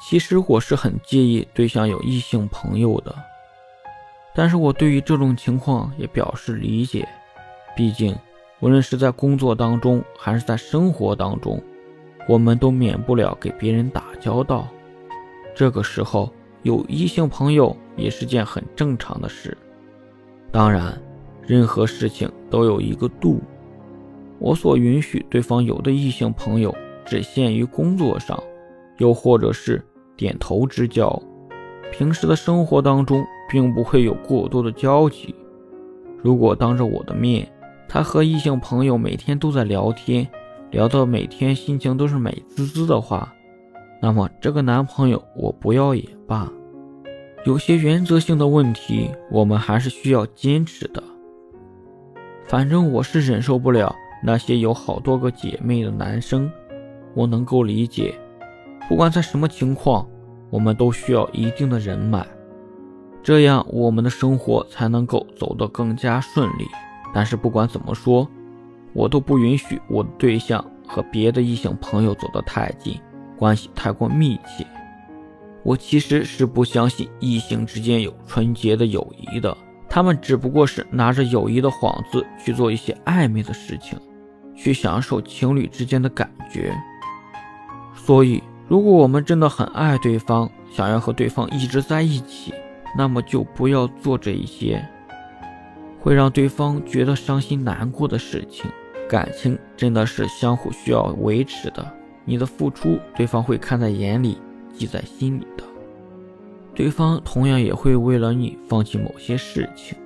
其实我是很介意对象有异性朋友的，但是我对于这种情况也表示理解。毕竟，无论是在工作当中还是在生活当中，我们都免不了给别人打交道。这个时候有异性朋友也是件很正常的事。当然，任何事情都有一个度。我所允许对方有的异性朋友，只限于工作上。又或者是点头之交，平时的生活当中并不会有过多的交集。如果当着我的面，他和异性朋友每天都在聊天，聊到每天心情都是美滋滋的话，那么这个男朋友我不要也罢。有些原则性的问题，我们还是需要坚持的。反正我是忍受不了那些有好多个姐妹的男生，我能够理解。不管在什么情况，我们都需要一定的人脉，这样我们的生活才能够走得更加顺利。但是不管怎么说，我都不允许我的对象和别的异性朋友走得太近，关系太过密切。我其实是不相信异性之间有纯洁的友谊的，他们只不过是拿着友谊的幌子去做一些暧昧的事情，去享受情侣之间的感觉。所以。如果我们真的很爱对方，想要和对方一直在一起，那么就不要做这一些会让对方觉得伤心难过的事情。感情真的是相互需要维持的，你的付出，对方会看在眼里，记在心里的。对方同样也会为了你放弃某些事情。